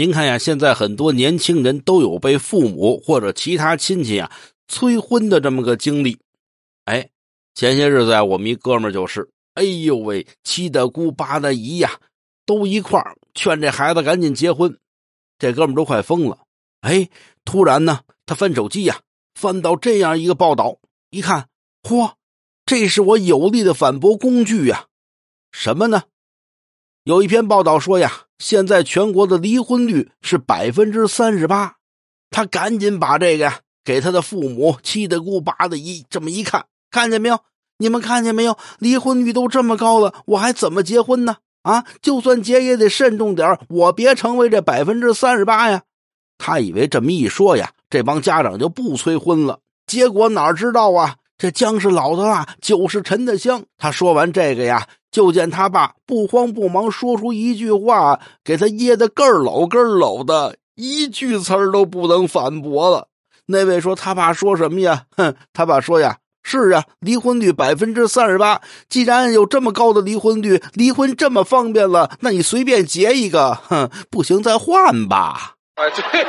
您看呀，现在很多年轻人都有被父母或者其他亲戚啊催婚的这么个经历。哎，前些日子呀，我们一哥们就是，哎呦喂，七大姑八大姨呀，都一块劝这孩子赶紧结婚，这哥们都快疯了。哎，突然呢，他翻手机呀，翻到这样一个报道，一看，嚯，这是我有力的反驳工具呀！什么呢？有一篇报道说呀，现在全国的离婚率是百分之三十八。他赶紧把这个呀给他的父母、七大姑八大姨这么一看，看见没有？你们看见没有？离婚率都这么高了，我还怎么结婚呢？啊，就算结也得慎重点我别成为这百分之三十八呀。他以为这么一说呀，这帮家长就不催婚了。结果哪知道啊，这姜是老的辣，酒是陈的香。他说完这个呀。就见他爸不慌不忙说出一句话，给他噎得个儿咯儿的，一句词儿都不能反驳了。那位说他爸说什么呀？哼，他爸说呀：“是啊，离婚率百分之三十八。既然有这么高的离婚率，离婚这么方便了，那你随便结一个，哼，不行再换吧。”啊，对。